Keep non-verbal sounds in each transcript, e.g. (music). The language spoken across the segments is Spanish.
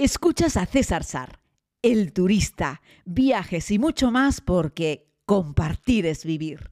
Escuchas a César Sar, el turista, viajes y mucho más porque compartir es vivir.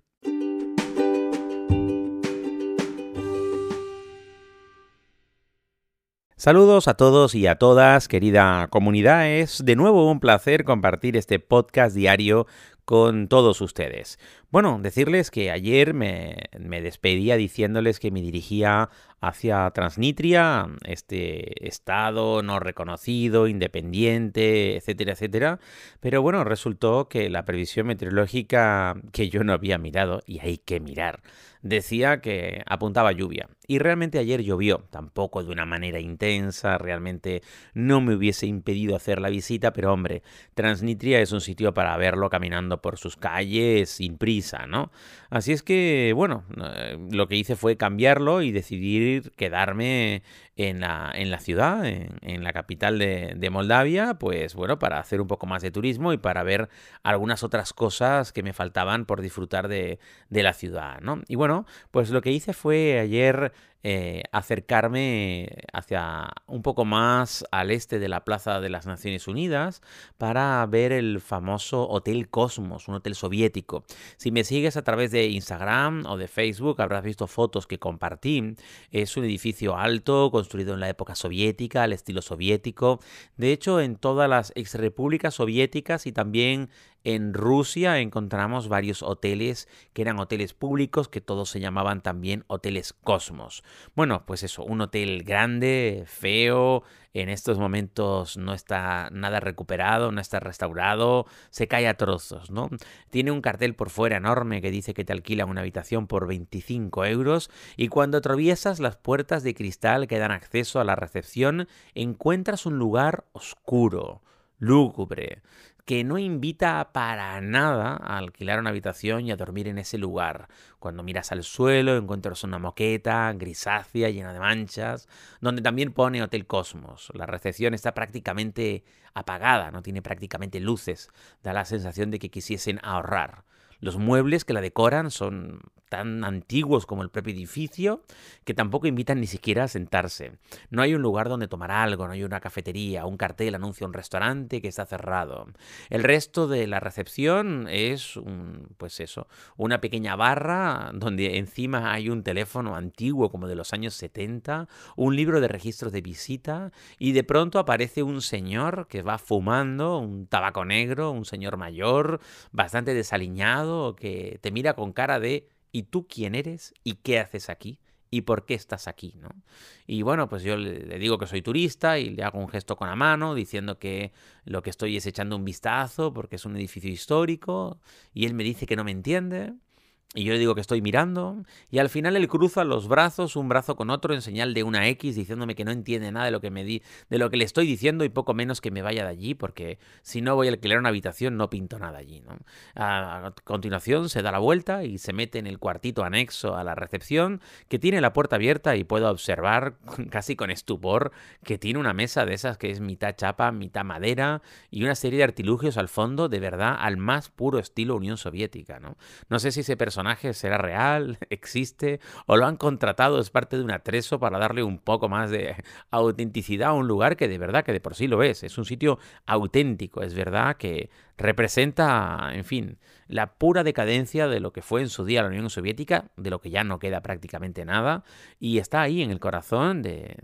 Saludos a todos y a todas, querida comunidad. Es de nuevo un placer compartir este podcast diario con todos ustedes. Bueno, decirles que ayer me, me, despedía diciéndoles que me dirigía hacia Transnistria, este estado no reconocido, independiente, etcétera, etcétera. Pero bueno, resultó que la previsión meteorológica que yo no había mirado, y hay que mirar, decía que apuntaba lluvia. Y realmente ayer llovió, tampoco de una manera intensa, realmente no me hubiese impedido hacer la visita, pero hombre, Transnistria es un sitio para verlo caminando por sus calles sin prisa, ¿no? Así es que, bueno, eh, lo que hice fue cambiarlo y decidir quedarme en la, en la ciudad, en, la capital de, Moldavia, pues bueno, para hacer un poco más de turismo y para ver algunas otras cosas que me faltaban por disfrutar de, de la ciudad, ¿no? Y bueno, pues lo que hice fue ayer eh, acercarme hacia un poco más al este de la Plaza de las Naciones Unidas para ver el famoso Hotel Cosmos, un hotel soviético. Si me sigues a través de Instagram o de Facebook habrás visto fotos que compartí. Es un edificio alto construido en la época soviética, al estilo soviético. De hecho, en todas las exrepúblicas soviéticas y también en Rusia encontramos varios hoteles que eran hoteles públicos que todos se llamaban también hoteles Cosmos. Bueno, pues eso, un hotel grande, feo, en estos momentos no está nada recuperado, no está restaurado, se cae a trozos, ¿no? Tiene un cartel por fuera enorme que dice que te alquila una habitación por 25 euros y cuando atraviesas las puertas de cristal que dan acceso a la recepción encuentras un lugar oscuro, lúgubre, que no invita para nada a alquilar una habitación y a dormir en ese lugar. Cuando miras al suelo encuentras una moqueta grisácea llena de manchas, donde también pone Hotel Cosmos. La recepción está prácticamente apagada, no tiene prácticamente luces, da la sensación de que quisiesen ahorrar. Los muebles que la decoran son tan antiguos como el propio edificio que tampoco invitan ni siquiera a sentarse. No hay un lugar donde tomar algo, no hay una cafetería, un cartel anuncia un restaurante que está cerrado. El resto de la recepción es un, pues eso, una pequeña barra donde encima hay un teléfono antiguo como de los años 70, un libro de registros de visita y de pronto aparece un señor que va fumando un tabaco negro, un señor mayor, bastante desaliñado que te mira con cara de ¿y tú quién eres? ¿Y qué haces aquí? ¿Y por qué estás aquí? ¿no? Y bueno, pues yo le digo que soy turista y le hago un gesto con la mano diciendo que lo que estoy es echando un vistazo porque es un edificio histórico y él me dice que no me entiende y yo le digo que estoy mirando, y al final él cruza los brazos, un brazo con otro, en señal de una X, diciéndome que no entiende nada de lo que me di, de lo que le estoy diciendo y poco menos que me vaya de allí, porque si no voy a alquilar una habitación no pinto nada allí. ¿no? A continuación se da la vuelta y se mete en el cuartito anexo a la recepción, que tiene la puerta abierta y puedo observar (laughs) casi con estupor que tiene una mesa de esas que es mitad chapa, mitad madera y una serie de artilugios al fondo, de verdad, al más puro estilo Unión Soviética. No, no sé si ese será real, (laughs) existe, o lo han contratado, es parte de un atrezo para darle un poco más de autenticidad a un lugar que de verdad, que de por sí lo es. Es un sitio auténtico, es verdad que representa, en fin, la pura decadencia de lo que fue en su día la Unión Soviética, de lo que ya no queda prácticamente nada, y está ahí en el corazón de,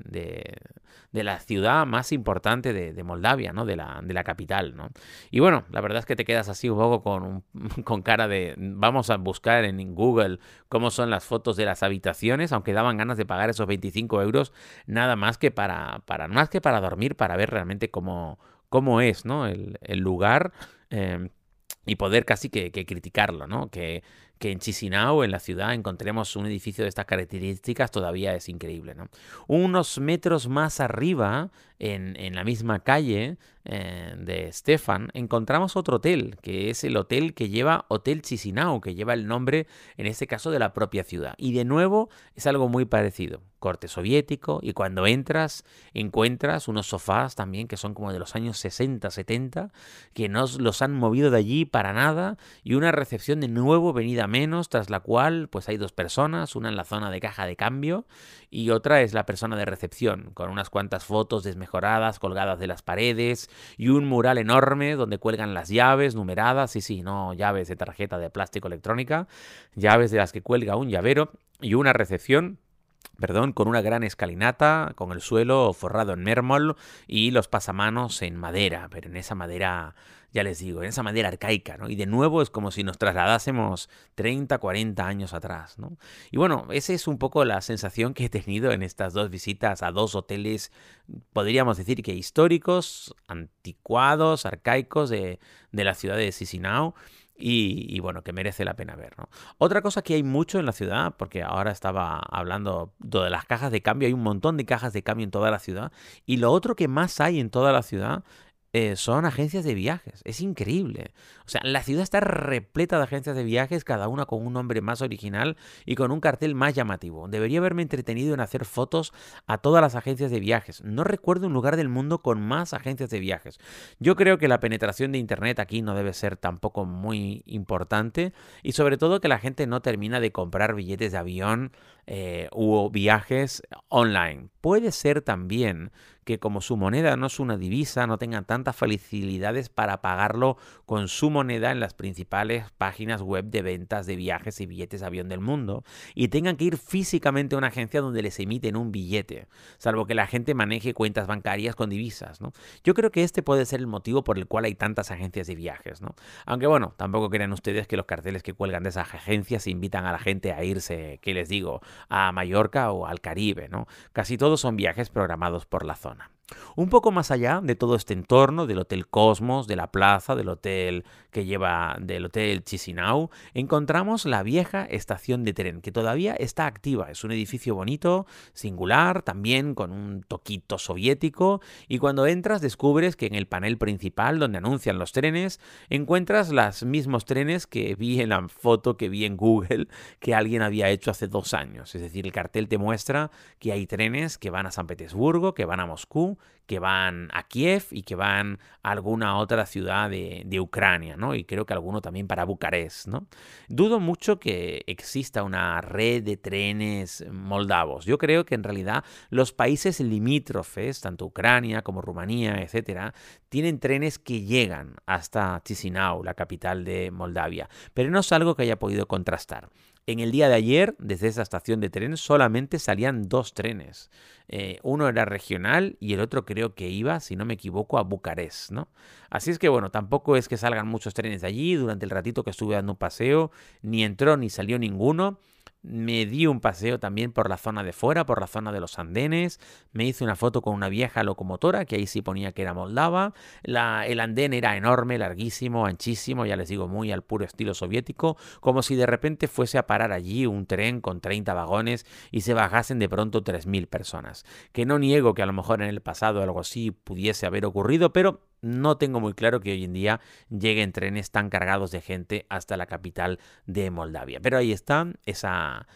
la ciudad más importante de, Moldavia, ¿no? De la, de la capital, ¿no? Y bueno, la verdad es que te quedas así un poco con, (laughs) con cara de, vamos a buscar en Google cómo son las fotos de las habitaciones, aunque daban ganas de pagar esos 25 euros, nada más que para, para, más que para dormir, para ver realmente cómo, cómo es, ¿no? El, el lugar Em, y poder casi que, criticarlo, ¿no? Que, que, en Chisinau, en la ciudad, encontremos un edificio de estas características todavía es increíble, ¿no? Unos metros más arriba, en, la misma calle, eh, de Stefan, encontramos otro hotel, que es el hotel que lleva Hotel Chisinau, que lleva el nombre, en este caso, de la propia ciudad. Y de nuevo es algo muy parecido corte soviético y cuando entras encuentras unos sofás también que son como de los años 60, 70, que no los han movido de allí para nada y una recepción de nuevo venida menos, tras la cual pues hay dos personas, una en la zona de caja de cambio y otra es la persona de recepción, con unas cuantas fotos desmejoradas colgadas de las paredes y un mural enorme donde cuelgan las llaves numeradas, y sí, no llaves de tarjeta de plástico electrónica, llaves de las que cuelga un llavero y una recepción perdón, con una gran escalinata, con el suelo forrado en mármol y los pasamanos en madera, pero en esa madera, ya les digo, en esa madera arcaica, ¿no? Y de nuevo es como si nos trasladásemos 30, 40 años atrás, ¿no? Y bueno, esa es un poco la sensación que he tenido en estas dos visitas a dos hoteles, podríamos decir que históricos, anticuados, arcaicos de, de la ciudad de Sisinau y, bueno, que merece la pena ver. ¿no? Otra cosa que hay mucho en la ciudad, porque ahora estaba hablando de las cajas de cambio, hay un montón de cajas de cambio en toda la ciudad, y lo otro que más hay en toda la ciudad eh, son agencias de viajes. Es increíble. O sea, la ciudad está repleta de agencias de viajes, cada una con un nombre más original y con un cartel más llamativo. Debería haberme entretenido en hacer fotos a todas las agencias de viajes. No recuerdo un lugar del mundo con más agencias de viajes. Yo creo que la penetración de Internet aquí no debe ser tampoco muy importante y sobre todo que la gente no termina de comprar billetes de avión eh, u viajes online. Puede ser también que como su moneda no es una divisa, no tengan tantas facilidades para pagarlo con su moneda en las principales páginas web de ventas de viajes y billetes avión del mundo y tengan que ir físicamente a una agencia donde les emiten un billete, salvo que la gente maneje cuentas bancarias con divisas, ¿no? Yo creo que este puede ser el motivo por el cual hay tantas agencias de viajes, ¿no? Aunque bueno, tampoco crean ustedes que los carteles que cuelgan de esas agencias invitan a la gente a irse, ¿qué les digo?, a Mallorca o al Caribe, ¿no? Casi todos son viajes programados por la zona. persona. Un poco más allá de todo este entorno, del Hotel Cosmos, de la plaza, del hotel que lleva del Hotel Chisinau, encontramos la vieja estación de tren, que todavía está activa. Es un edificio bonito, singular, también con un toquito soviético, y cuando entras descubres que en el panel principal, donde anuncian los trenes, encuentras los mismos trenes que vi en la foto que vi en Google que alguien había hecho hace dos años. Es decir, el cartel te muestra que hay trenes que van a San Petersburgo, que van a Moscú, que van a Kiev y que van a alguna otra ciudad de, Ucrania, ¿no? Y creo que alguno también para Bucarest, ¿no? Dudo mucho que exista una red de trenes moldavos. Yo creo que en realidad los países limítrofes, tanto Ucrania como Rumanía, etcétera, tienen trenes que llegan hasta Chisinau, la capital de Moldavia, pero no es algo que haya podido contrastar. En el día de ayer, desde esa estación de tren, solamente salían dos trenes. Eh, uno era regional y el otro creo que iba, si no me equivoco, a Bucarest, ¿no? Así es que bueno, tampoco es que salgan muchos trenes de allí. Durante el ratito que estuve dando un paseo, ni entró ni salió ninguno. Me di un paseo también por la zona de fuera, por la zona de los andenes. Me hice una foto con una vieja locomotora, que ahí sí ponía que era moldava. La, el andén era enorme, larguísimo, anchísimo, ya les digo, muy al puro estilo soviético, como si de repente fuese a parar allí un tren con 30 vagones y se bajasen de pronto 3.000 personas. Que no niego que a lo mejor en el pasado algo así pudiese haber ocurrido, pero no tengo muy claro que hoy en día lleguen trenes tan cargados de gente hasta la capital de Moldavia. Pero ahí está esa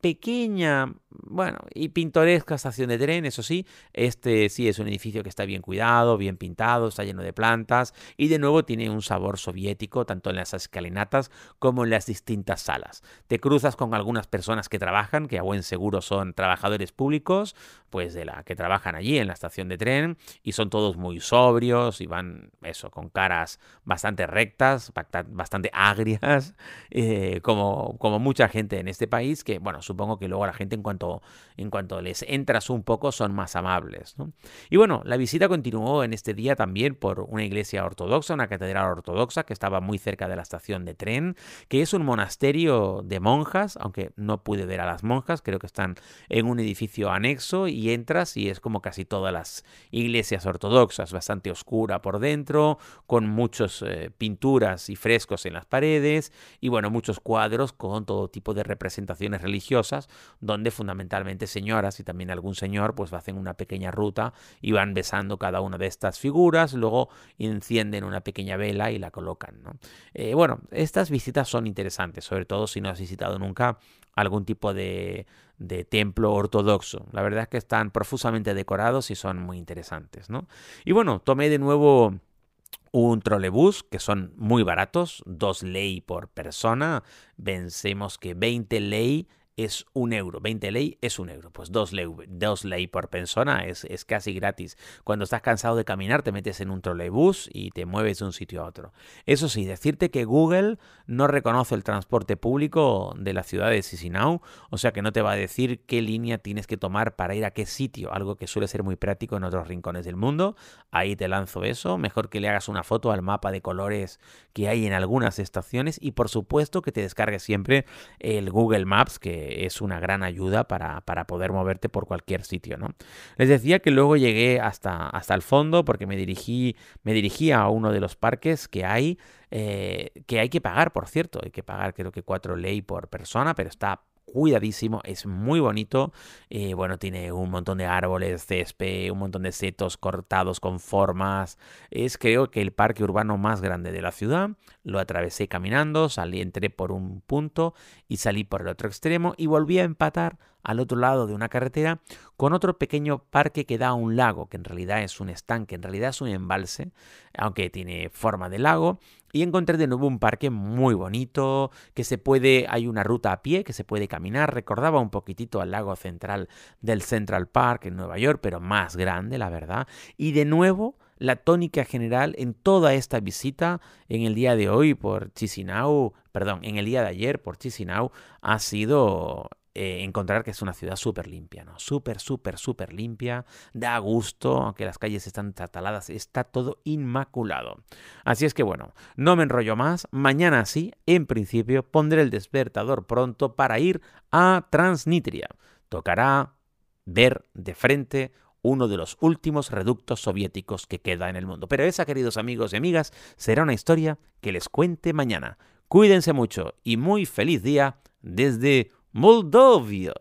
pequeña, bueno, y pintoresca estación de tren, eso sí. Este sí es un edificio que está bien cuidado, bien pintado, está lleno de plantas y de nuevo tiene un sabor soviético tanto en las escalinatas como en las distintas salas. Te cruzas con algunas personas que trabajan, que a buen seguro son trabajadores públicos, pues de la que trabajan allí en la estación de tren y son todos muy sobrios y van eso con caras bastante rectas, bastante agrias, (laughs) eh, como, como mucha gente en este país que, bueno, supongo que luego la gente en cuanto, en cuanto les entras un poco son más amables. Y bueno, la visita continuó en este día también por una iglesia ortodoxa, una catedral ortodoxa que estaba muy cerca de la estación de tren, que es un monasterio de monjas, aunque no pude ver a las monjas, creo que están en un edificio anexo y entras y es como casi todas las iglesias ortodoxas, bastante oscura por dentro, con muchas eh, pinturas y frescos en las paredes y bueno, muchos cuadros con todo tipo de representaciones religiosas donde fundamentalmente fundamentalmente señoras y también algún señor, pues hacen una pequeña ruta y van besando cada una de estas figuras, luego encienden una pequeña vela y la colocan. Eh, bueno, estas visitas son interesantes, sobre todo si no has visitado nunca algún tipo de, de templo ortodoxo. La verdad es que están profusamente decorados y son muy interesantes. ¿no? Y bueno, tomé de nuevo un trolebús que son muy baratos, dos ley por persona. Vencemos que 20 ley es un euro. 20 ley es un euro. Pues dos ley, dos por persona es, es, casi gratis. Cuando estás cansado de caminar, te metes en un trolebús y te mueves de un sitio a otro. Eso sí, decirte que Google no reconoce el transporte público de la ciudad de Sisinau, o sea que no te va a decir qué línea tienes que tomar para ir a qué sitio, algo que suele ser muy práctico en otros rincones del mundo. Ahí te lanzo eso. Mejor que le hagas una foto al mapa de colores que hay en algunas estaciones y por supuesto que te descargues siempre el Google Maps que es una gran ayuda para, poder moverte por cualquier sitio, ¿no? Les decía que luego llegué hasta, hasta el fondo porque me dirigí, me a uno de los parques que hay, eh, que hay que pagar, por cierto, hay que pagar creo que cuatro ley por persona, pero está cuidadísimo, es muy bonito. Eh, bueno, tiene un montón de árboles, césped, un montón de setos cortados con formas. Es creo que el parque urbano más grande de la ciudad. Lo atravesé caminando, salí, entré por un punto y salí por el otro extremo y volví a empatar al otro lado de una carretera con otro pequeño parque que da a un lago, que en realidad es un estanque, en realidad es un embalse, aunque tiene forma de lago y encontré de nuevo un parque muy bonito, que se puede, hay una ruta a pie que se puede caminar, recordaba un poquitito al lago central del Central Park en Nueva York, pero más grande, la verdad. Y de nuevo, la tónica general en toda esta visita en el día de hoy por Chisinau, perdón, en el día de ayer por Chisinau ha sido eh, encontrar que es una ciudad súper limpia, ¿no? Súper, súper, súper limpia, da gusto, aunque las calles están tataladas, está todo inmaculado. Así es que bueno, no me enrollo más, mañana sí, en principio, pondré el despertador pronto para ir a Transnistria. Tocará ver de frente uno de los últimos reductos soviéticos que queda en el mundo. Pero esa, queridos amigos y amigas, será una historia que les cuente mañana. Cuídense mucho y muy feliz día desde Moldóvia.